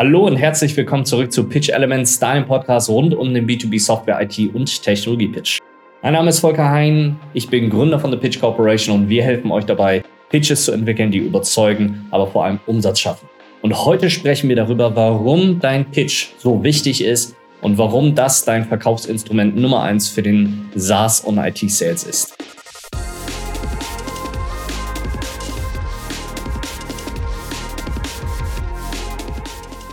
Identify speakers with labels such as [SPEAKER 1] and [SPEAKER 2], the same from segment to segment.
[SPEAKER 1] Hallo und herzlich willkommen zurück zu Pitch Elements, deinem Podcast rund um den B2B Software, IT und Technologie Pitch. Mein Name ist Volker Hein, ich bin Gründer von The Pitch Corporation und wir helfen euch dabei, Pitches zu entwickeln, die überzeugen, aber vor allem Umsatz schaffen. Und heute sprechen wir darüber, warum dein Pitch so wichtig ist und warum das dein Verkaufsinstrument Nummer eins für den SaaS und IT Sales ist.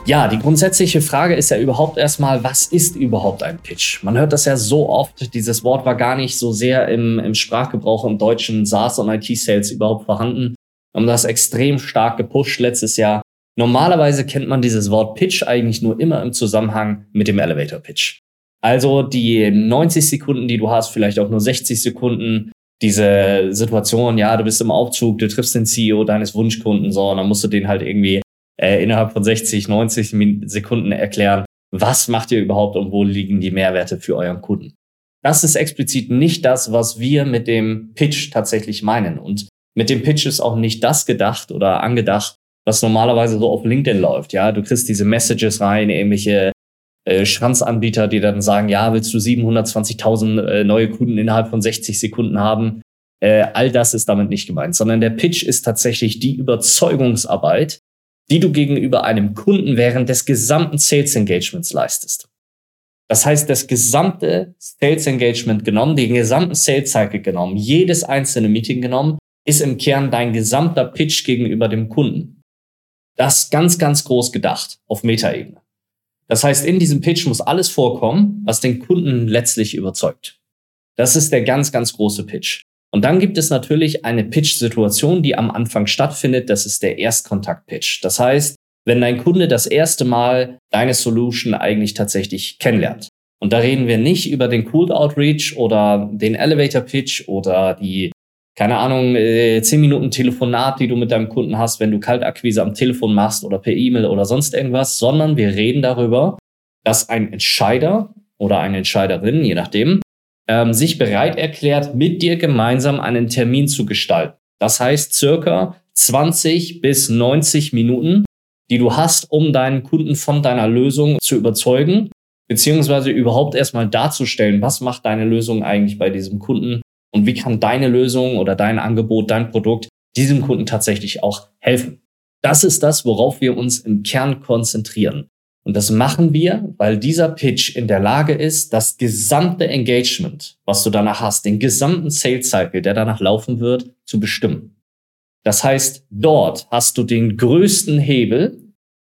[SPEAKER 1] Ja, die grundsätzliche Frage ist ja überhaupt erstmal, was ist überhaupt ein Pitch? Man hört das ja so oft, dieses Wort war gar nicht so sehr im, im Sprachgebrauch im deutschen SaaS und IT-Sales überhaupt vorhanden. Wir haben das extrem stark gepusht letztes Jahr. Normalerweise kennt man dieses Wort Pitch eigentlich nur immer im Zusammenhang mit dem Elevator Pitch. Also die 90 Sekunden, die du hast, vielleicht auch nur 60 Sekunden, diese Situation, ja, du bist im Aufzug, du triffst den CEO deines Wunschkunden, so, und dann musst du den halt irgendwie äh, innerhalb von 60, 90 Sekunden erklären, was macht ihr überhaupt und wo liegen die Mehrwerte für euren Kunden. Das ist explizit nicht das, was wir mit dem Pitch tatsächlich meinen. Und mit dem Pitch ist auch nicht das gedacht oder angedacht, was normalerweise so auf LinkedIn läuft. Ja, du kriegst diese Messages rein, irgendwelche äh, Schranzanbieter, die dann sagen, ja, willst du 720.000 äh, neue Kunden innerhalb von 60 Sekunden haben? Äh, all das ist damit nicht gemeint, sondern der Pitch ist tatsächlich die Überzeugungsarbeit, die du gegenüber einem Kunden während des gesamten Sales Engagements leistest. Das heißt, das gesamte Sales Engagement genommen, den gesamten Sales Cycle genommen, jedes einzelne Meeting genommen, ist im Kern dein gesamter Pitch gegenüber dem Kunden. Das ganz, ganz groß gedacht auf Metaebene. Das heißt, in diesem Pitch muss alles vorkommen, was den Kunden letztlich überzeugt. Das ist der ganz, ganz große Pitch. Und dann gibt es natürlich eine Pitch-Situation, die am Anfang stattfindet. Das ist der Erstkontakt-Pitch. Das heißt, wenn dein Kunde das erste Mal deine Solution eigentlich tatsächlich kennenlernt. Und da reden wir nicht über den Cold Outreach oder den Elevator Pitch oder die, keine Ahnung, äh, 10 Minuten Telefonat, die du mit deinem Kunden hast, wenn du Kaltakquise am Telefon machst oder per E-Mail oder sonst irgendwas, sondern wir reden darüber, dass ein Entscheider oder eine Entscheiderin, je nachdem, ähm, sich bereit erklärt, mit dir gemeinsam einen Termin zu gestalten. Das heißt circa 20 bis 90 Minuten, die du hast, um deinen Kunden von deiner Lösung zu überzeugen, beziehungsweise überhaupt erstmal darzustellen, was macht deine Lösung eigentlich bei diesem Kunden und wie kann deine Lösung oder dein Angebot, dein Produkt diesem Kunden tatsächlich auch helfen. Das ist das, worauf wir uns im Kern konzentrieren. Und das machen wir, weil dieser Pitch in der Lage ist, das gesamte Engagement, was du danach hast, den gesamten Sales Cycle, der danach laufen wird, zu bestimmen. Das heißt, dort hast du den größten Hebel,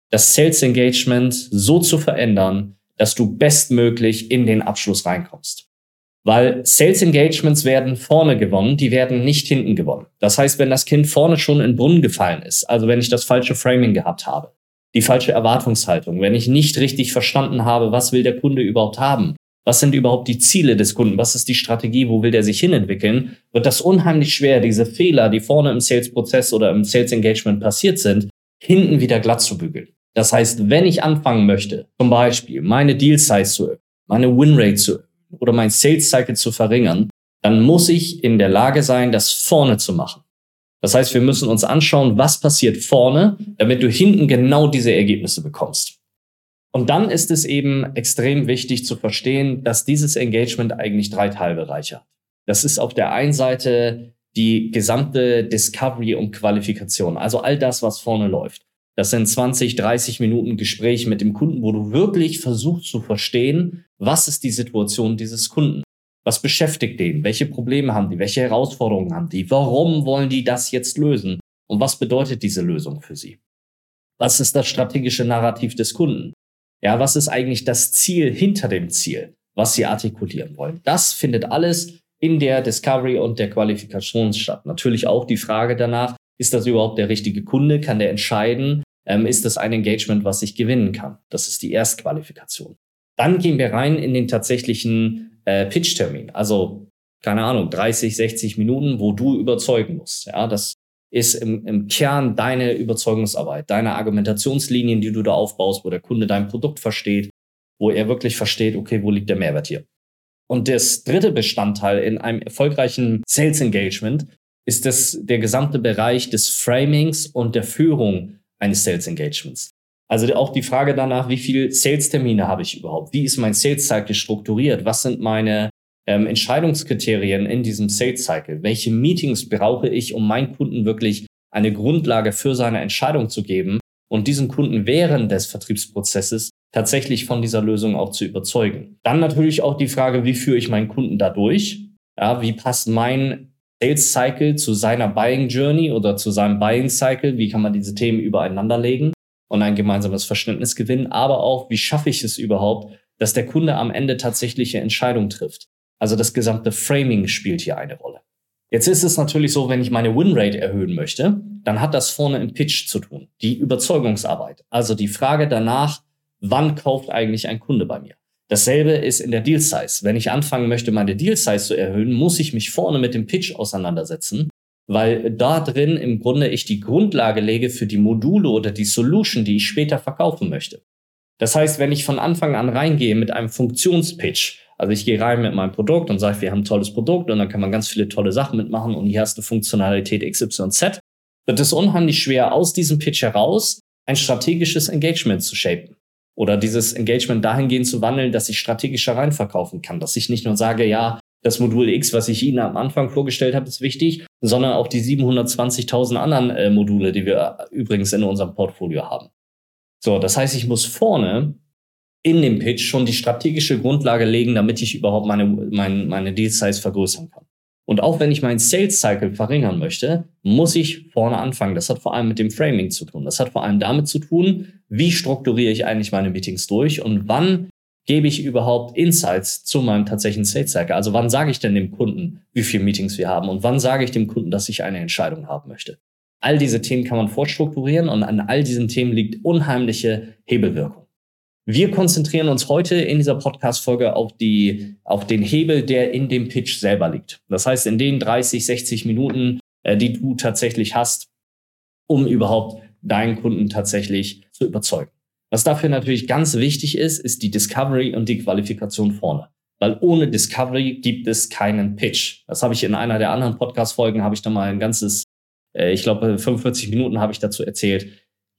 [SPEAKER 1] das Sales Engagement so zu verändern, dass du bestmöglich in den Abschluss reinkommst. Weil Sales Engagements werden vorne gewonnen, die werden nicht hinten gewonnen. Das heißt, wenn das Kind vorne schon in den Brunnen gefallen ist, also wenn ich das falsche Framing gehabt habe, die falsche Erwartungshaltung, wenn ich nicht richtig verstanden habe, was will der Kunde überhaupt haben, was sind überhaupt die Ziele des Kunden, was ist die Strategie, wo will der sich hinentwickeln, wird das unheimlich schwer, diese Fehler, die vorne im Sales-Prozess oder im Sales-Engagement passiert sind, hinten wieder glatt zu bügeln. Das heißt, wenn ich anfangen möchte, zum Beispiel meine Deal-Size zu erhöhen, meine Win-Rate zu erhöhen oder mein Sales-Cycle zu verringern, dann muss ich in der Lage sein, das vorne zu machen. Das heißt, wir müssen uns anschauen, was passiert vorne, damit du hinten genau diese Ergebnisse bekommst. Und dann ist es eben extrem wichtig zu verstehen, dass dieses Engagement eigentlich drei Teilbereiche hat. Das ist auf der einen Seite die gesamte Discovery und Qualifikation, also all das, was vorne läuft. Das sind 20, 30 Minuten Gespräch mit dem Kunden, wo du wirklich versuchst zu verstehen, was ist die Situation dieses Kunden. Was beschäftigt den? Welche Probleme haben die? Welche Herausforderungen haben die? Warum wollen die das jetzt lösen? Und was bedeutet diese Lösung für sie? Was ist das strategische Narrativ des Kunden? Ja, was ist eigentlich das Ziel hinter dem Ziel, was sie artikulieren wollen? Das findet alles in der Discovery und der Qualifikation statt. Natürlich auch die Frage danach, ist das überhaupt der richtige Kunde? Kann der entscheiden? Ähm, ist das ein Engagement, was ich gewinnen kann? Das ist die Erstqualifikation. Dann gehen wir rein in den tatsächlichen äh, Pitch-Termin. Also, keine Ahnung, 30, 60 Minuten, wo du überzeugen musst. Ja, das ist im, im Kern deine Überzeugungsarbeit, deine Argumentationslinien, die du da aufbaust, wo der Kunde dein Produkt versteht, wo er wirklich versteht, okay, wo liegt der Mehrwert hier? Und das dritte Bestandteil in einem erfolgreichen Sales Engagement ist das, der gesamte Bereich des Framings und der Führung eines Sales Engagements. Also auch die Frage danach, wie viele Sales-Termine habe ich überhaupt? Wie ist mein Sales-Cycle strukturiert? Was sind meine ähm, Entscheidungskriterien in diesem Sales-Cycle? Welche Meetings brauche ich, um meinen Kunden wirklich eine Grundlage für seine Entscheidung zu geben und diesen Kunden während des Vertriebsprozesses tatsächlich von dieser Lösung auch zu überzeugen? Dann natürlich auch die Frage, wie führe ich meinen Kunden dadurch? Ja, wie passt mein Sales Cycle zu seiner Buying Journey oder zu seinem Buying Cycle? Wie kann man diese Themen übereinander legen und ein gemeinsames Verständnis gewinnen? Aber auch, wie schaffe ich es überhaupt, dass der Kunde am Ende tatsächliche Entscheidungen trifft? Also das gesamte Framing spielt hier eine Rolle. Jetzt ist es natürlich so, wenn ich meine Winrate erhöhen möchte, dann hat das vorne im Pitch zu tun. Die Überzeugungsarbeit. Also die Frage danach, wann kauft eigentlich ein Kunde bei mir? Dasselbe ist in der Deal Size. Wenn ich anfangen möchte, meine Deal Size zu erhöhen, muss ich mich vorne mit dem Pitch auseinandersetzen, weil da drin im Grunde ich die Grundlage lege für die Module oder die Solution, die ich später verkaufen möchte. Das heißt, wenn ich von Anfang an reingehe mit einem Funktionspitch, also ich gehe rein mit meinem Produkt und sage, wir haben ein tolles Produkt und dann kann man ganz viele tolle Sachen mitmachen und hier hast du Funktionalität XYZ, wird es unheimlich schwer, aus diesem Pitch heraus ein strategisches Engagement zu shapen oder dieses Engagement dahingehend zu wandeln, dass ich strategischer reinverkaufen kann, dass ich nicht nur sage, ja, das Modul X, was ich Ihnen am Anfang vorgestellt habe, ist wichtig, sondern auch die 720.000 anderen äh, Module, die wir äh, übrigens in unserem Portfolio haben. So, das heißt, ich muss vorne in dem Pitch schon die strategische Grundlage legen, damit ich überhaupt meine, meine, meine Deal Size vergrößern kann. Und auch wenn ich meinen Sales Cycle verringern möchte, muss ich vorne anfangen. Das hat vor allem mit dem Framing zu tun. Das hat vor allem damit zu tun, wie strukturiere ich eigentlich meine Meetings durch und wann gebe ich überhaupt Insights zu meinem tatsächlichen Sales Cycle? Also wann sage ich denn dem Kunden, wie viele Meetings wir haben und wann sage ich dem Kunden, dass ich eine Entscheidung haben möchte? All diese Themen kann man vorstrukturieren und an all diesen Themen liegt unheimliche Hebelwirkung. Wir konzentrieren uns heute in dieser Podcast-Folge auf die, auf den Hebel, der in dem Pitch selber liegt. Das heißt, in den 30, 60 Minuten, äh, die du tatsächlich hast, um überhaupt deinen Kunden tatsächlich zu überzeugen. Was dafür natürlich ganz wichtig ist, ist die Discovery und die Qualifikation vorne. Weil ohne Discovery gibt es keinen Pitch. Das habe ich in einer der anderen Podcast-Folgen, habe ich da mal ein ganzes, äh, ich glaube, 45 Minuten habe ich dazu erzählt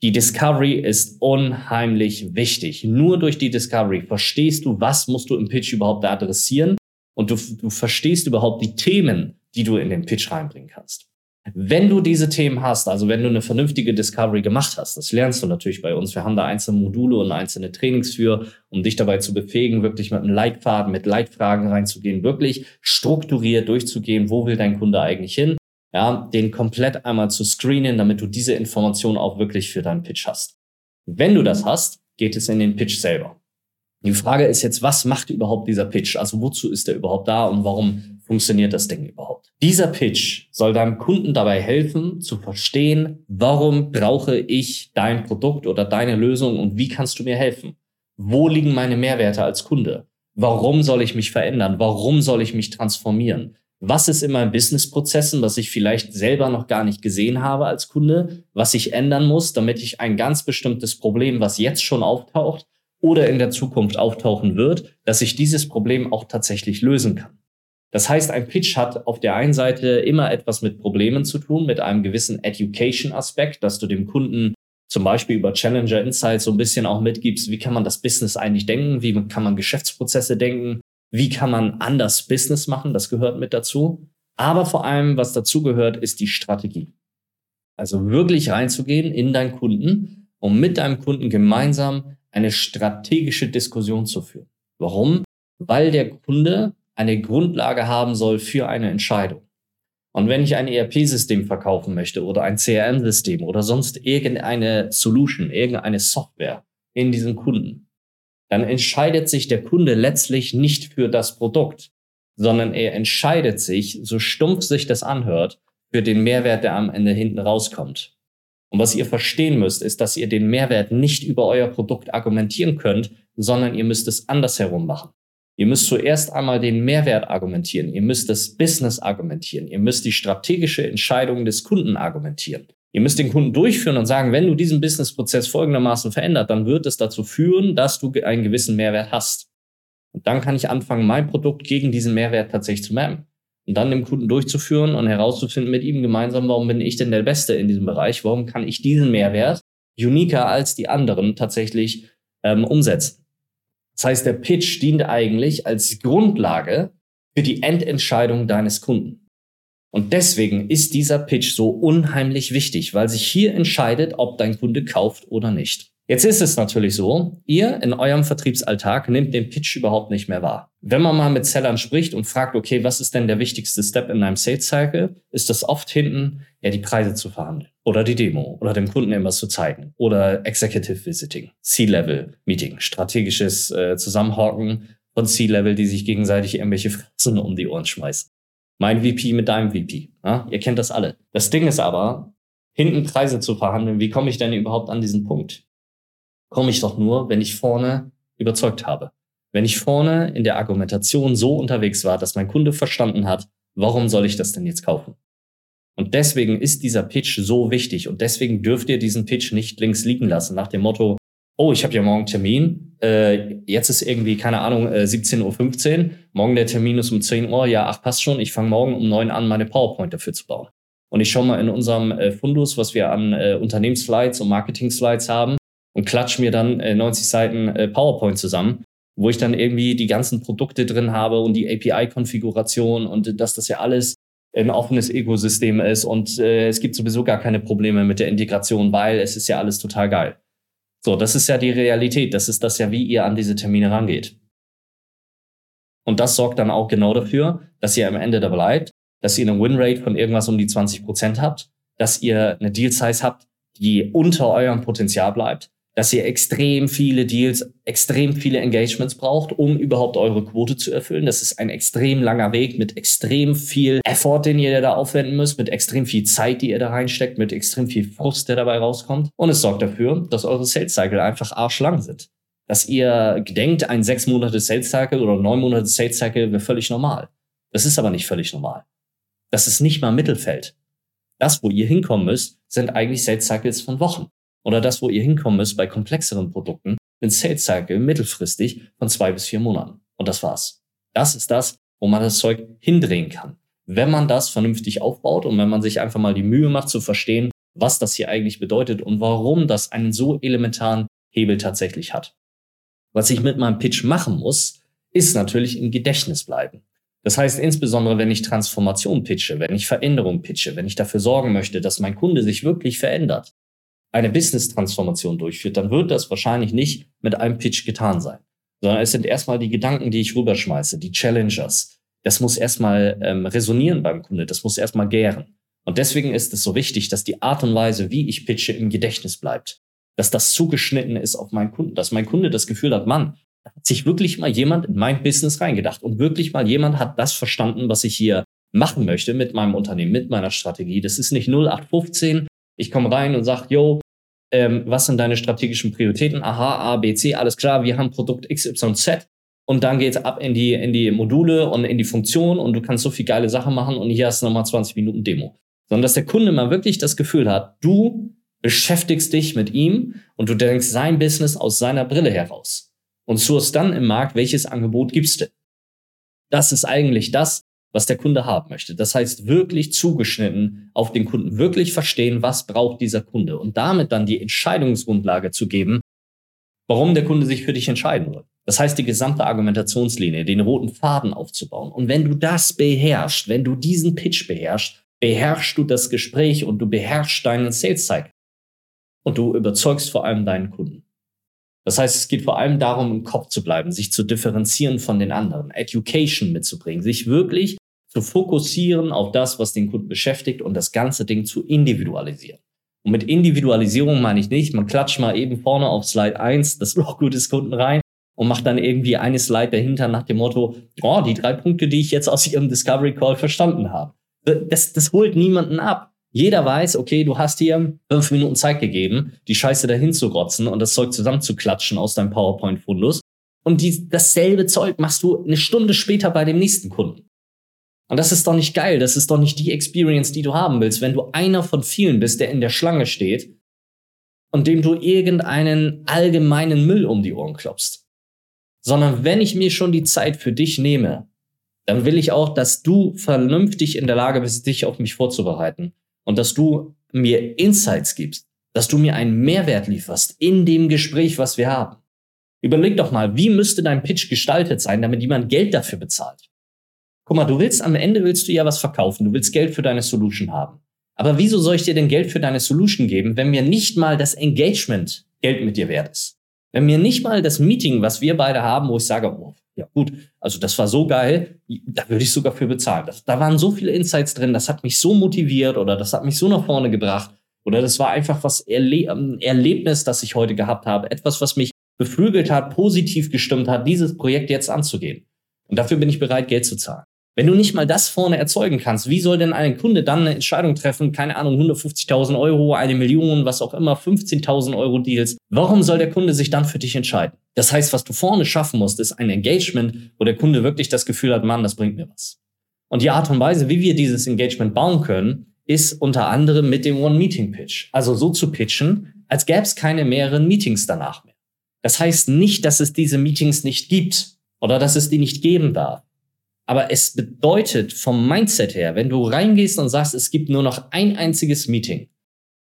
[SPEAKER 1] die Discovery ist unheimlich wichtig. Nur durch die Discovery verstehst du, was musst du im Pitch überhaupt adressieren und du, du verstehst überhaupt die Themen, die du in den Pitch reinbringen kannst. Wenn du diese Themen hast, also wenn du eine vernünftige Discovery gemacht hast, das lernst du natürlich bei uns. Wir haben da einzelne Module und einzelne Trainings für, um dich dabei zu befähigen, wirklich mit einem Leitfaden, mit Leitfragen reinzugehen, wirklich strukturiert durchzugehen, wo will dein Kunde eigentlich hin ja, den komplett einmal zu screenen, damit du diese Information auch wirklich für deinen Pitch hast. Wenn du das hast, geht es in den Pitch selber. Die Frage ist jetzt, was macht überhaupt dieser Pitch? Also wozu ist er überhaupt da und warum funktioniert das Ding überhaupt? Dieser Pitch soll deinem Kunden dabei helfen zu verstehen, warum brauche ich dein Produkt oder deine Lösung und wie kannst du mir helfen? Wo liegen meine Mehrwerte als Kunde? Warum soll ich mich verändern? Warum soll ich mich transformieren? was ist in meinen Businessprozessen, was ich vielleicht selber noch gar nicht gesehen habe als Kunde, was ich ändern muss, damit ich ein ganz bestimmtes Problem, was jetzt schon auftaucht oder in der Zukunft auftauchen wird, dass ich dieses Problem auch tatsächlich lösen kann. Das heißt, ein Pitch hat auf der einen Seite immer etwas mit Problemen zu tun, mit einem gewissen Education-Aspekt, dass du dem Kunden zum Beispiel über Challenger Insights so ein bisschen auch mitgibst, wie kann man das Business eigentlich denken, wie kann man Geschäftsprozesse denken, wie kann man anders Business machen, das gehört mit dazu. Aber vor allem, was dazu gehört, ist die Strategie. Also wirklich reinzugehen in deinen Kunden, um mit deinem Kunden gemeinsam eine strategische Diskussion zu führen. Warum? Weil der Kunde eine Grundlage haben soll für eine Entscheidung. Und wenn ich ein ERP-System verkaufen möchte oder ein CRM-System oder sonst irgendeine Solution, irgendeine Software in diesem Kunden, dann entscheidet sich der Kunde letztlich nicht für das Produkt, sondern er entscheidet sich, so stumpf sich das anhört, für den Mehrwert, der am Ende hinten rauskommt. Und was ihr verstehen müsst, ist, dass ihr den Mehrwert nicht über euer Produkt argumentieren könnt, sondern ihr müsst es andersherum machen. Ihr müsst zuerst einmal den Mehrwert argumentieren, ihr müsst das Business argumentieren, ihr müsst die strategische Entscheidung des Kunden argumentieren. Ihr müsst den Kunden durchführen und sagen, wenn du diesen Businessprozess folgendermaßen verändert, dann wird es dazu führen, dass du einen gewissen Mehrwert hast. Und dann kann ich anfangen, mein Produkt gegen diesen Mehrwert tatsächlich zu mappen. Und dann dem Kunden durchzuführen und herauszufinden mit ihm gemeinsam, warum bin ich denn der Beste in diesem Bereich? Warum kann ich diesen Mehrwert uniker als die anderen tatsächlich ähm, umsetzen. Das heißt, der Pitch dient eigentlich als Grundlage für die Endentscheidung deines Kunden. Und deswegen ist dieser Pitch so unheimlich wichtig, weil sich hier entscheidet, ob dein Kunde kauft oder nicht. Jetzt ist es natürlich so, ihr in eurem Vertriebsalltag nehmt den Pitch überhaupt nicht mehr wahr. Wenn man mal mit Sellern spricht und fragt, okay, was ist denn der wichtigste Step in deinem Sales Cycle, ist das oft hinten, ja, die Preise zu verhandeln oder die Demo oder dem Kunden etwas zu zeigen oder Executive Visiting, C-Level Meeting, strategisches äh, Zusammenhocken von C-Level, die sich gegenseitig irgendwelche Fratzen um die Ohren schmeißen. Mein VP mit deinem VP. Ja? Ihr kennt das alle. Das Ding ist aber, hinten Preise zu verhandeln, wie komme ich denn überhaupt an diesen Punkt? Komme ich doch nur, wenn ich vorne überzeugt habe. Wenn ich vorne in der Argumentation so unterwegs war, dass mein Kunde verstanden hat, warum soll ich das denn jetzt kaufen? Und deswegen ist dieser Pitch so wichtig und deswegen dürft ihr diesen Pitch nicht links liegen lassen nach dem Motto, oh, ich habe ja morgen Termin, äh, jetzt ist irgendwie, keine Ahnung, äh, 17.15 Uhr, morgen der Termin ist um 10 Uhr, ja, ach, passt schon, ich fange morgen um 9 an, meine PowerPoint dafür zu bauen. Und ich schaue mal in unserem äh, Fundus, was wir an äh, Unternehmensslides und Marketing-Slides haben, und klatsch mir dann äh, 90 Seiten äh, PowerPoint zusammen, wo ich dann irgendwie die ganzen Produkte drin habe und die API-Konfiguration und dass das ja alles ein offenes Ökosystem ist und äh, es gibt sowieso gar keine Probleme mit der Integration, weil es ist ja alles total geil. So, das ist ja die Realität. Das ist das ja, wie ihr an diese Termine rangeht. Und das sorgt dann auch genau dafür, dass ihr am Ende da bleibt, dass ihr eine Winrate von irgendwas um die 20 Prozent habt, dass ihr eine Deal Size habt, die unter eurem Potenzial bleibt, dass ihr extrem viele Deals, extrem viele Engagements braucht, um überhaupt eure Quote zu erfüllen. Das ist ein extrem langer Weg mit extrem viel Effort, den ihr da aufwenden müsst, mit extrem viel Zeit, die ihr da reinsteckt, mit extrem viel Frust, der dabei rauskommt. Und es sorgt dafür, dass eure Sales Cycle einfach arschlang sind. Dass ihr denkt, ein sechs Monate Sales Cycle oder neun Monate Sales Cycle wäre völlig normal. Das ist aber nicht völlig normal. Das ist nicht mal Mittelfeld. Das, wo ihr hinkommen müsst, sind eigentlich Sales Cycles von Wochen oder das, wo ihr hinkommen müsst bei komplexeren Produkten, ein Sales Cycle mittelfristig von zwei bis vier Monaten. Und das war's. Das ist das, wo man das Zeug hindrehen kann. Wenn man das vernünftig aufbaut und wenn man sich einfach mal die Mühe macht zu verstehen, was das hier eigentlich bedeutet und warum das einen so elementaren Hebel tatsächlich hat. Was ich mit meinem Pitch machen muss, ist natürlich im Gedächtnis bleiben. Das heißt, insbesondere wenn ich Transformation pitche, wenn ich Veränderung pitche, wenn ich dafür sorgen möchte, dass mein Kunde sich wirklich verändert, eine Business-Transformation durchführt, dann wird das wahrscheinlich nicht mit einem Pitch getan sein, sondern es sind erstmal die Gedanken, die ich rüberschmeiße, die Challengers. Das muss erstmal ähm, resonieren beim Kunde, das muss erstmal gären. Und deswegen ist es so wichtig, dass die Art und Weise, wie ich pitche, im Gedächtnis bleibt. Dass das zugeschnitten ist auf meinen Kunden, dass mein Kunde das Gefühl hat, Mann, da hat sich wirklich mal jemand in mein Business reingedacht und wirklich mal jemand hat das verstanden, was ich hier machen möchte mit meinem Unternehmen, mit meiner Strategie. Das ist nicht 0815. Ich komme rein und sage, yo, ähm, was sind deine strategischen Prioritäten? Aha, A, B, C, alles klar, wir haben Produkt XYZ und dann geht's ab in die, in die Module und in die Funktion und du kannst so viel geile Sachen machen und hier hast du nochmal 20 Minuten Demo. Sondern dass der Kunde mal wirklich das Gefühl hat, du beschäftigst dich mit ihm und du denkst sein Business aus seiner Brille heraus und suchst dann im Markt, welches Angebot gibst du. Das ist eigentlich das, was der Kunde haben möchte. Das heißt, wirklich zugeschnitten auf den Kunden, wirklich verstehen, was braucht dieser Kunde und damit dann die Entscheidungsgrundlage zu geben, warum der Kunde sich für dich entscheiden soll. Das heißt, die gesamte Argumentationslinie, den roten Faden aufzubauen. Und wenn du das beherrschst, wenn du diesen Pitch beherrschst, beherrschst du das Gespräch und du beherrschst deinen Sales Cycle. Und du überzeugst vor allem deinen Kunden. Das heißt, es geht vor allem darum, im Kopf zu bleiben, sich zu differenzieren von den anderen, Education mitzubringen, sich wirklich zu fokussieren auf das, was den Kunden beschäftigt und das ganze Ding zu individualisieren. Und mit Individualisierung meine ich nicht, man klatscht mal eben vorne auf Slide 1 das Logo des Kunden rein und macht dann irgendwie eine Slide dahinter nach dem Motto, oh, die drei Punkte, die ich jetzt aus Ihrem Discovery Call verstanden habe. Das, das holt niemanden ab. Jeder weiß, okay, du hast hier fünf Minuten Zeit gegeben, die Scheiße dahin zu rotzen und das Zeug zusammenzuklatschen aus deinem PowerPoint-Fundus. Und die, dasselbe Zeug machst du eine Stunde später bei dem nächsten Kunden. Und das ist doch nicht geil. Das ist doch nicht die Experience, die du haben willst, wenn du einer von vielen bist, der in der Schlange steht und dem du irgendeinen allgemeinen Müll um die Ohren klopfst. Sondern wenn ich mir schon die Zeit für dich nehme, dann will ich auch, dass du vernünftig in der Lage bist, dich auf mich vorzubereiten und dass du mir Insights gibst, dass du mir einen Mehrwert lieferst in dem Gespräch, was wir haben. Überleg doch mal, wie müsste dein Pitch gestaltet sein, damit jemand Geld dafür bezahlt? Guck mal, du willst am Ende willst du ja was verkaufen, du willst Geld für deine Solution haben. Aber wieso soll ich dir denn Geld für deine Solution geben, wenn mir nicht mal das Engagement Geld mit dir wert ist? Wenn mir nicht mal das Meeting, was wir beide haben, wo ich sage, oh, ja gut, also das war so geil, da würde ich sogar für bezahlen. Das, da waren so viele Insights drin, das hat mich so motiviert oder das hat mich so nach vorne gebracht oder das war einfach was Erle ähm, Erlebnis, das ich heute gehabt habe, etwas, was mich beflügelt hat, positiv gestimmt hat, dieses Projekt jetzt anzugehen. Und dafür bin ich bereit, Geld zu zahlen. Wenn du nicht mal das vorne erzeugen kannst, wie soll denn ein Kunde dann eine Entscheidung treffen? Keine Ahnung, 150.000 Euro, eine Million, was auch immer, 15.000 Euro Deals. Warum soll der Kunde sich dann für dich entscheiden? Das heißt, was du vorne schaffen musst, ist ein Engagement, wo der Kunde wirklich das Gefühl hat, Mann, das bringt mir was. Und die Art und Weise, wie wir dieses Engagement bauen können, ist unter anderem mit dem One-Meeting-Pitch. Also so zu pitchen, als gäbe es keine mehreren Meetings danach mehr. Das heißt nicht, dass es diese Meetings nicht gibt oder dass es die nicht geben darf. Aber es bedeutet vom Mindset her, wenn du reingehst und sagst, es gibt nur noch ein einziges Meeting.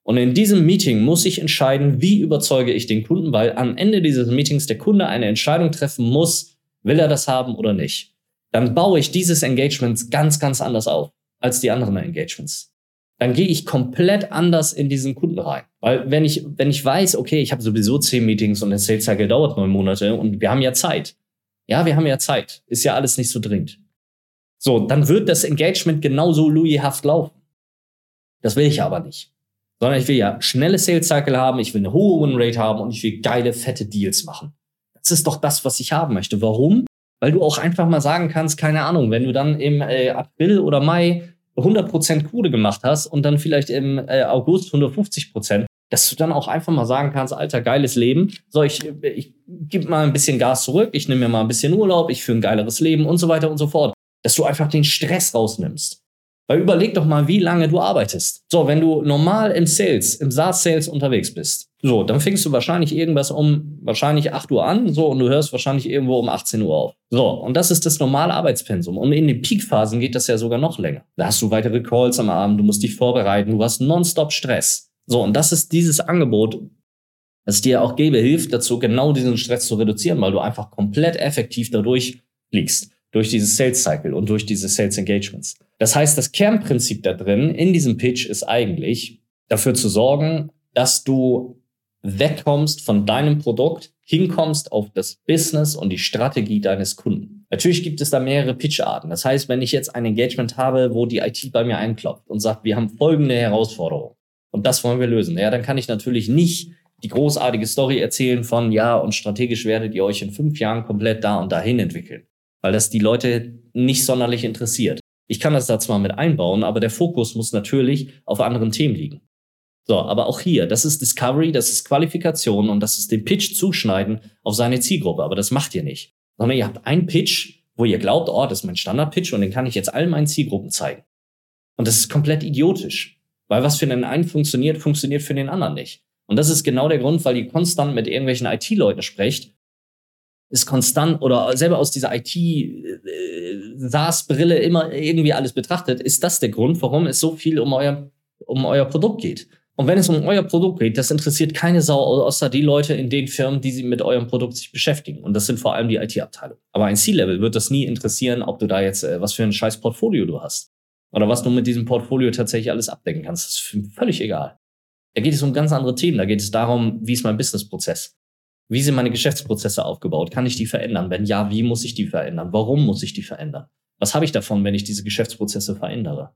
[SPEAKER 1] Und in diesem Meeting muss ich entscheiden, wie überzeuge ich den Kunden, weil am Ende dieses Meetings der Kunde eine Entscheidung treffen muss, will er das haben oder nicht. Dann baue ich dieses Engagement ganz, ganz anders auf als die anderen Engagements. Dann gehe ich komplett anders in diesen Kunden rein. Weil wenn ich, wenn ich weiß, okay, ich habe sowieso zehn Meetings und der Sales Cycle dauert neun Monate und wir haben ja Zeit. Ja, wir haben ja Zeit. Ist ja alles nicht so dringend. So, dann wird das Engagement genauso louishaft laufen. Das will ich aber nicht. Sondern ich will ja schnelle Sales Cycle haben, ich will eine hohe Win Rate haben und ich will geile, fette Deals machen. Das ist doch das, was ich haben möchte. Warum? Weil du auch einfach mal sagen kannst, keine Ahnung, wenn du dann im äh, April oder Mai 100% Quote gemacht hast und dann vielleicht im äh, August 150%, dass du dann auch einfach mal sagen kannst, alter, geiles Leben. So, ich, ich gebe mal ein bisschen Gas zurück, ich nehme mir mal ein bisschen Urlaub, ich führe ein geileres Leben und so weiter und so fort dass du einfach den Stress rausnimmst. Weil überleg doch mal, wie lange du arbeitest. So, wenn du normal im Sales, im SaaS-Sales unterwegs bist, so, dann fängst du wahrscheinlich irgendwas um wahrscheinlich 8 Uhr an, so, und du hörst wahrscheinlich irgendwo um 18 Uhr auf. So, und das ist das normale Arbeitspensum. Und in den Peak-Phasen geht das ja sogar noch länger. Da hast du weitere Calls am Abend, du musst dich vorbereiten, du hast nonstop Stress. So, und das ist dieses Angebot, das dir auch gebe, hilft dazu, genau diesen Stress zu reduzieren, weil du einfach komplett effektiv dadurch liegst durch dieses Sales Cycle und durch diese Sales Engagements. Das heißt, das Kernprinzip da drin in diesem Pitch ist eigentlich dafür zu sorgen, dass du wegkommst von deinem Produkt, hinkommst auf das Business und die Strategie deines Kunden. Natürlich gibt es da mehrere Pitcharten. Das heißt, wenn ich jetzt ein Engagement habe, wo die IT bei mir einklopft und sagt, wir haben folgende Herausforderung und das wollen wir lösen, ja, dann kann ich natürlich nicht die großartige Story erzählen von, ja, und strategisch werdet ihr euch in fünf Jahren komplett da und dahin entwickeln weil das die Leute nicht sonderlich interessiert. Ich kann das da zwar mit einbauen, aber der Fokus muss natürlich auf anderen Themen liegen. So, aber auch hier, das ist Discovery, das ist Qualifikation und das ist den Pitch zuschneiden auf seine Zielgruppe. Aber das macht ihr nicht. Sondern ihr habt einen Pitch, wo ihr glaubt, oh, das ist mein Standard-Pitch und den kann ich jetzt allen meinen Zielgruppen zeigen. Und das ist komplett idiotisch. Weil was für den einen funktioniert, funktioniert für den anderen nicht. Und das ist genau der Grund, weil ihr konstant mit irgendwelchen IT-Leuten sprecht ist konstant oder selber aus dieser IT-SaaS-Brille äh, immer irgendwie alles betrachtet, ist das der Grund, warum es so viel um euer, um euer Produkt geht. Und wenn es um euer Produkt geht, das interessiert keine Sau, außer die Leute in den Firmen, die sie mit eurem Produkt sich beschäftigen. Und das sind vor allem die IT-Abteilung. Aber ein C-Level wird das nie interessieren, ob du da jetzt, äh, was für ein scheiß Portfolio du hast. Oder was du mit diesem Portfolio tatsächlich alles abdecken kannst. Das ist völlig egal. Da geht es um ganz andere Themen. Da geht es darum, wie ist mein Businessprozess? Wie sind meine Geschäftsprozesse aufgebaut? Kann ich die verändern? Wenn ja, wie muss ich die verändern? Warum muss ich die verändern? Was habe ich davon, wenn ich diese Geschäftsprozesse verändere?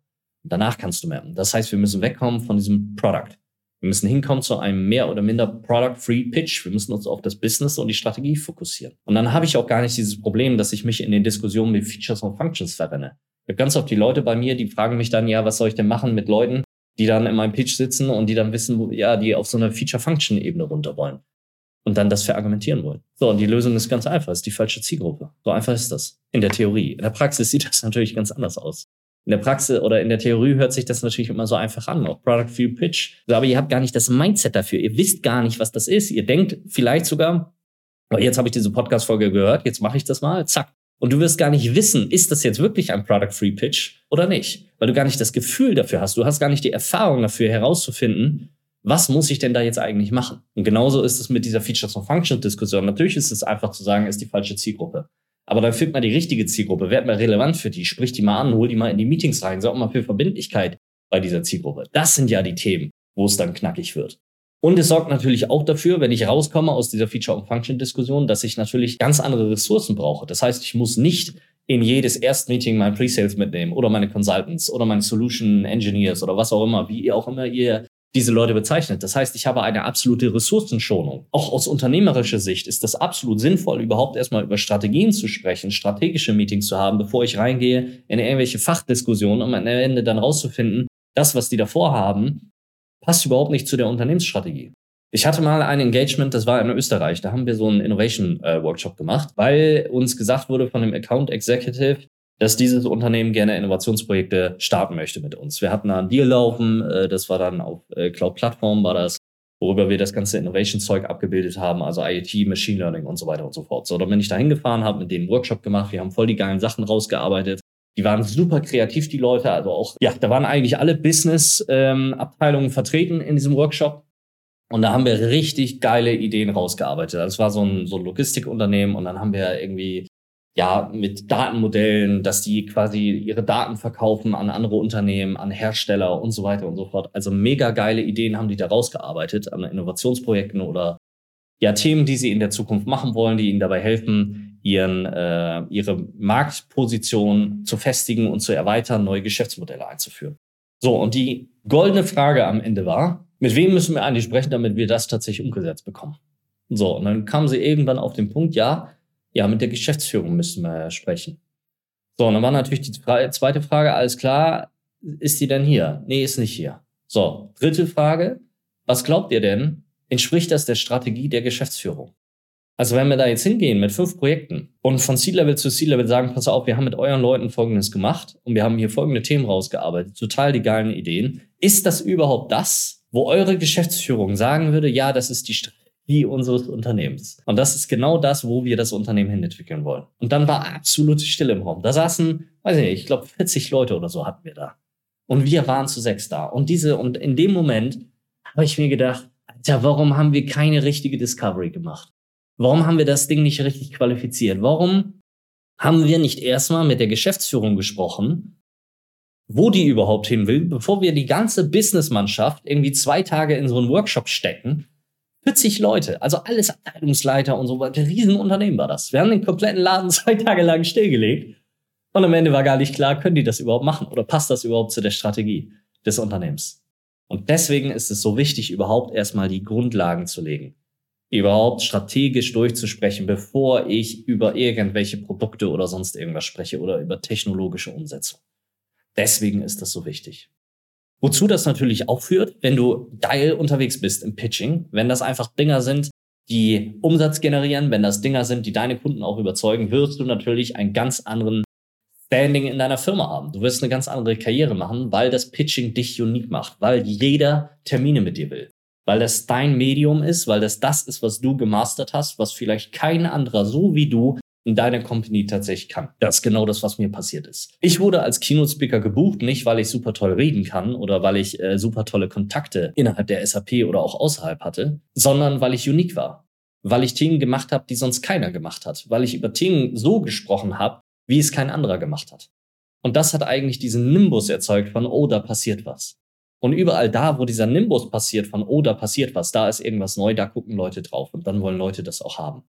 [SPEAKER 1] danach kannst du merken. Das heißt, wir müssen wegkommen von diesem Product. Wir müssen hinkommen zu einem mehr oder minder Product-Free Pitch. Wir müssen uns auf das Business und die Strategie fokussieren. Und dann habe ich auch gar nicht dieses Problem, dass ich mich in den Diskussionen mit Features und Functions verrenne. Ich habe ganz oft die Leute bei mir, die fragen mich dann, ja, was soll ich denn machen mit Leuten, die dann in meinem Pitch sitzen und die dann wissen, ja, die auf so einer Feature-Function-Ebene runter wollen und dann das verargumentieren wollen. So, und die Lösung ist ganz einfach, ist die falsche Zielgruppe. So einfach ist das. In der Theorie. In der Praxis sieht das natürlich ganz anders aus. In der Praxis oder in der Theorie hört sich das natürlich immer so einfach an, auch Product View Pitch. Aber ihr habt gar nicht das Mindset dafür. Ihr wisst gar nicht, was das ist. Ihr denkt vielleicht sogar, oh, jetzt habe ich diese Podcast-Folge gehört, jetzt mache ich das mal, zack. Und du wirst gar nicht wissen, ist das jetzt wirklich ein Product Free Pitch oder nicht? Weil du gar nicht das Gefühl dafür hast. Du hast gar nicht die Erfahrung dafür herauszufinden, Was muss ich denn da jetzt eigentlich machen? Und genauso ist es mit dieser Features und Functions Diskussion. Natürlich ist es einfach zu sagen, ist die falsche Zielgruppe. Aber dann findet man die richtige Zielgruppe, werd mal relevant für die, sprich die mal an, hol die mal in die Meetings rein, sorg mal für Verbindlichkeit bei dieser Zielgruppe. Das sind ja die Themen, wo es dann knackig wird. Und es sorgt natürlich auch dafür, wenn ich rauskomme aus dieser Feature- und Function-Diskussion, dass ich natürlich ganz andere Ressourcen brauche. Das heißt, ich muss nicht in jedes Erstmeeting mein Pre-Sales mitnehmen oder meine Consultants oder meine Solution Engineers oder was auch immer, wie ihr auch immer ihr diese Leute bezeichnet. Das heißt, ich habe eine absolute Ressourcenschonung. Auch aus unternehmerischer Sicht ist das absolut sinnvoll, überhaupt erstmal über Strategien zu sprechen, strategische Meetings zu haben, bevor ich reingehe in irgendwelche Fachdiskussionen, um am Ende dann rauszufinden, das, was die davor haben, passt überhaupt nicht zu der Unternehmensstrategie. Ich hatte mal ein Engagement, das war in Österreich, da haben wir so einen Innovation äh, Workshop gemacht, weil uns gesagt wurde von dem Account Executive, dass dieses Unternehmen gerne Innovationsprojekte starten möchte mit uns. Wir hatten da einen Deal laufen, äh, das war dann auf äh, Cloud-Plattform, war das, worüber wir das ganze Innovation-Zeug abgebildet haben, also IoT, Machine Learning und so weiter und so fort. So, dann bin ich da hingefahren, habe mit denen einen Workshop gemacht, wir haben voll die geilen Sachen rausgearbeitet. Die waren super kreativ, die Leute. Also auch, ja, da waren eigentlich alle Business-Abteilungen ähm, vertreten in diesem Workshop. Und da haben wir richtig geile Ideen rausgearbeitet. Das war so ein, so ein Logistikunternehmen und dann haben wir irgendwie ja mit Datenmodellen, dass die quasi ihre Daten verkaufen an andere Unternehmen, an Hersteller und so weiter und so fort. Also mega geile Ideen haben die da rausgearbeitet an Innovationsprojekten oder ja Themen, die sie in der Zukunft machen wollen, die ihnen dabei helfen, ihren äh, ihre Marktposition zu festigen und zu erweitern, neue Geschäftsmodelle einzuführen. So und die goldene Frage am Ende war, mit wem müssen wir eigentlich sprechen, damit wir das tatsächlich umgesetzt bekommen? So, und dann kamen sie irgendwann auf den Punkt, ja, ja, mit der Geschäftsführung müssen wir sprechen. So, und dann war natürlich die zweite Frage, alles klar, ist die denn hier? Nee, ist nicht hier. So, dritte Frage, was glaubt ihr denn, entspricht das der Strategie der Geschäftsführung? Also wenn wir da jetzt hingehen mit fünf Projekten und von C-Level zu C-Level sagen, pass auf, wir haben mit euren Leuten Folgendes gemacht und wir haben hier folgende Themen rausgearbeitet, total die geilen Ideen. Ist das überhaupt das, wo eure Geschäftsführung sagen würde, ja, das ist die Strategie unseres Unternehmens. Und das ist genau das, wo wir das Unternehmen hin entwickeln wollen. Und dann war absolute Stille im Raum. Da saßen, weiß ich nicht, ich glaube 40 Leute oder so hatten wir da. Und wir waren zu sechs da. Und diese, und in dem Moment habe ich mir gedacht, Alter, warum haben wir keine richtige Discovery gemacht? Warum haben wir das Ding nicht richtig qualifiziert? Warum haben wir nicht erstmal mit der Geschäftsführung gesprochen wo die überhaupt hin will, bevor wir die ganze Businessmannschaft irgendwie zwei Tage in so einen Workshop stecken. 40 Leute, also alles Abteilungsleiter und so weiter. Riesenunternehmen war das. Wir haben den kompletten Laden zwei Tage lang stillgelegt. Und am Ende war gar nicht klar, können die das überhaupt machen oder passt das überhaupt zu der Strategie des Unternehmens? Und deswegen ist es so wichtig, überhaupt erstmal die Grundlagen zu legen. Überhaupt strategisch durchzusprechen, bevor ich über irgendwelche Produkte oder sonst irgendwas spreche oder über technologische Umsetzung. Deswegen ist das so wichtig. Wozu das natürlich auch führt, wenn du geil unterwegs bist im Pitching, wenn das einfach Dinger sind, die Umsatz generieren, wenn das Dinger sind, die deine Kunden auch überzeugen, wirst du natürlich einen ganz anderen Standing in deiner Firma haben. Du wirst eine ganz andere Karriere machen, weil das Pitching dich unique macht, weil jeder Termine mit dir will, weil das dein Medium ist, weil das das ist, was du gemastert hast, was vielleicht kein anderer so wie du in deiner Company tatsächlich kann. Das ist genau das, was mir passiert ist. Ich wurde als Keynote-Speaker gebucht, nicht weil ich super toll reden kann oder weil ich äh, super tolle Kontakte innerhalb der SAP oder auch außerhalb hatte, sondern weil ich unique war. Weil ich Themen gemacht habe, die sonst keiner gemacht hat. Weil ich über Themen so gesprochen habe, wie es kein anderer gemacht hat. Und das hat eigentlich diesen Nimbus erzeugt von, oh, da passiert was. Und überall da, wo dieser Nimbus passiert von, oh, da passiert was, da ist irgendwas neu, da gucken Leute drauf und dann wollen Leute das auch haben.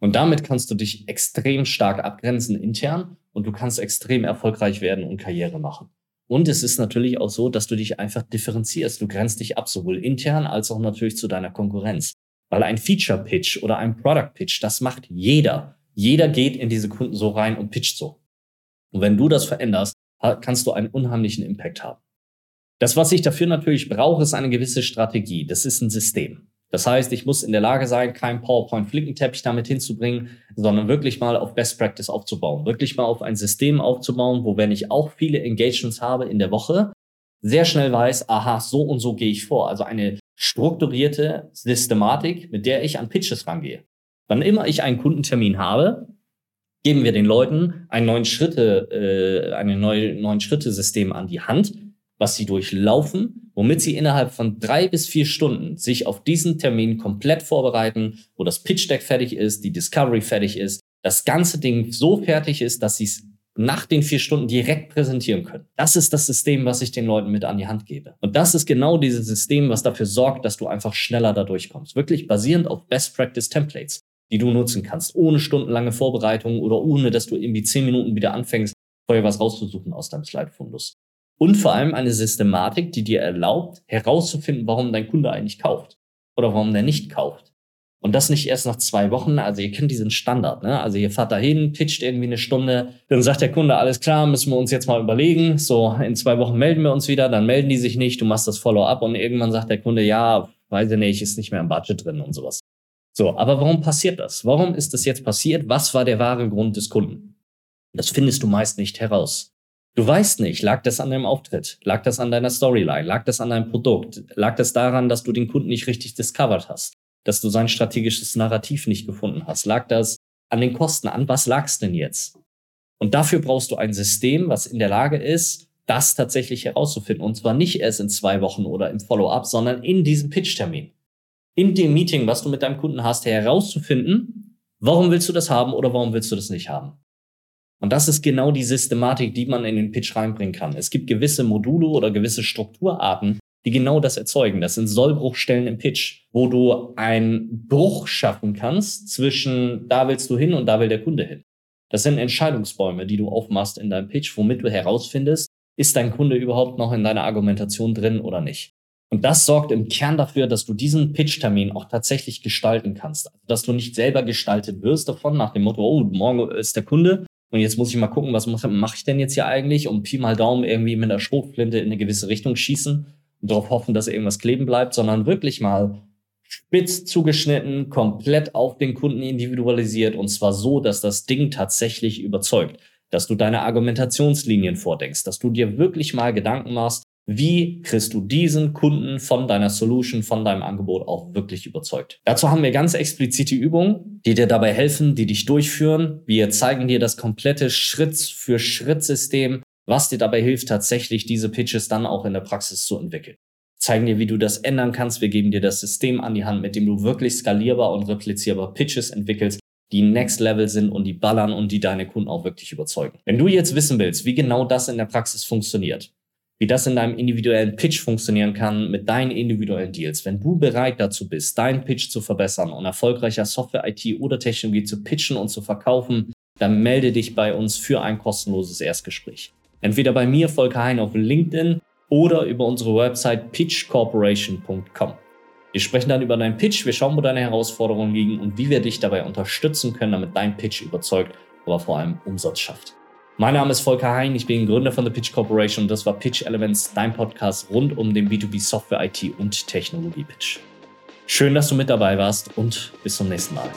[SPEAKER 1] Und damit kannst du dich extrem stark abgrenzen intern und du kannst extrem erfolgreich werden und Karriere machen. Und es ist natürlich auch so, dass du dich einfach differenzierst. Du grenzt dich ab, sowohl intern als auch natürlich zu deiner Konkurrenz. Weil ein Feature Pitch oder ein Product Pitch, das macht jeder. Jeder geht in diese Kunden so rein und pitcht so. Und wenn du das veränderst, kannst du einen unheimlichen Impact haben. Das, was ich dafür natürlich brauche, ist eine gewisse Strategie. Das ist ein System. Das heißt, ich muss in der Lage sein, kein PowerPoint-Flickenteppich damit hinzubringen, sondern wirklich mal auf Best Practice aufzubauen. Wirklich mal auf ein System aufzubauen, wo wenn ich auch viele Engagements habe in der Woche, sehr schnell weiß, aha, so und so gehe ich vor. Also eine strukturierte Systematik, mit der ich an Pitches rangehe. Wann immer ich einen Kundentermin habe, geben wir den Leuten ein neuen Schritte, äh, eine neue neuen Schritte-System an die Hand, was sie durchlaufen, womit sie innerhalb von drei bis vier Stunden sich auf diesen Termin komplett vorbereiten, wo das Pitch Deck fertig ist, die Discovery fertig ist, das ganze Ding so fertig ist, dass sie es nach den vier Stunden direkt präsentieren können. Das ist das System, was ich den Leuten mit an die Hand gebe. Und das ist genau dieses System, was dafür sorgt, dass du einfach schneller da durchkommst. Wirklich basierend auf Best Practice Templates, die du nutzen kannst, ohne stundenlange Vorbereitung oder ohne, dass du irgendwie zehn Minuten wieder anfängst, vorher was rauszusuchen aus deinem Slide-Fundus. Und vor allem eine Systematik, die dir erlaubt, herauszufinden, warum dein Kunde eigentlich kauft oder warum der nicht kauft. Und das nicht erst nach zwei Wochen. Also ihr kennt diesen Standard, ne? Also ihr fahrt dahin, pitcht irgendwie eine Stunde, dann sagt der Kunde, alles klar, müssen wir uns jetzt mal überlegen. So, in zwei Wochen melden wir uns wieder, dann melden die sich nicht, du machst das Follow-up und irgendwann sagt der Kunde, ja, weiß ich nicht, ist nicht mehr im Budget drin und sowas. So, aber warum passiert das? Warum ist das jetzt passiert? Was war der wahre Grund des Kunden? Das findest du meist nicht heraus. Du weißt nicht, lag das an deinem Auftritt? Lag das an deiner Storyline? Lag das an deinem Produkt? Lag das daran, dass du den Kunden nicht richtig discovered hast? dass du sein strategisches Narrativ nicht gefunden hast? Lag das an den Kosten? An was lag es denn jetzt? Und dafür brauchst du ein System, was in der Lage ist, das tatsächlich herauszufinden. Und zwar nicht erst in zwei Wochen oder im Follow-up, sondern in diesem Pitch-Termin. In dem Meeting, was du mit deinem Kunden hast, herauszufinden, warum willst du das haben oder warum willst du das nicht haben. Und das ist genau die Systematik, die man in den Pitch reinbringen kann. Es gibt gewisse Module oder gewisse Strukturarten, die genau das erzeugen. Das sind Sollbruchstellen im Pitch, wo du einen Bruch schaffen kannst zwischen da willst du hin und da will der Kunde hin. Das sind Entscheidungsbäume, die du aufmachst in deinem Pitch, womit du herausfindest, ist dein Kunde überhaupt noch in deiner Argumentation drin oder nicht. Und das sorgt im Kern dafür, dass du diesen Pitch-Termin auch tatsächlich gestalten kannst. Also, dass du nicht selber gestaltet wirst davon nach dem Motto, oh, morgen ist der Kunde und jetzt muss ich mal gucken, was mache ich denn jetzt hier eigentlich? Und Pi mal Daumen irgendwie mit der Schrotflinte in eine gewisse Richtung schießen, und darauf hoffen, dass irgendwas kleben bleibt, sondern wirklich mal spitz zugeschnitten, komplett auf den Kunden individualisiert und zwar so, dass das Ding tatsächlich überzeugt, dass du deine Argumentationslinien vordenkst, dass du dir wirklich mal Gedanken machst, wie kriegst du diesen Kunden von deiner Solution, von deinem Angebot auch wirklich überzeugt? Dazu haben wir ganz explizite Übungen, die dir dabei helfen, die dich durchführen. Wir zeigen dir das komplette Schritt-für-Schritt-System, was dir dabei hilft, tatsächlich diese Pitches dann auch in der Praxis zu entwickeln. Zeigen dir, wie du das ändern kannst. Wir geben dir das System an die Hand, mit dem du wirklich skalierbar und replizierbar Pitches entwickelst, die Next Level sind und die ballern und die deine Kunden auch wirklich überzeugen. Wenn du jetzt wissen willst, wie genau das in der Praxis funktioniert, wie das in deinem individuellen Pitch funktionieren kann mit deinen individuellen Deals. Wenn du bereit dazu bist, deinen Pitch zu verbessern und erfolgreicher Software, IT oder Technologie zu pitchen und zu verkaufen, dann melde dich bei uns für ein kostenloses Erstgespräch. Entweder bei mir, Volker Hein, auf LinkedIn oder über unsere Website pitchcorporation.com. Wir sprechen dann über deinen Pitch, wir schauen, wo deine Herausforderungen liegen und wie wir dich dabei unterstützen können, damit dein Pitch überzeugt, aber vor allem Umsatz schafft. Mein Name ist Volker Hein, ich bin Gründer von The Pitch Corporation und das war Pitch Elements, dein Podcast rund um den B2B Software, IT und Technologie Pitch. Schön, dass du mit dabei warst und bis zum nächsten Mal.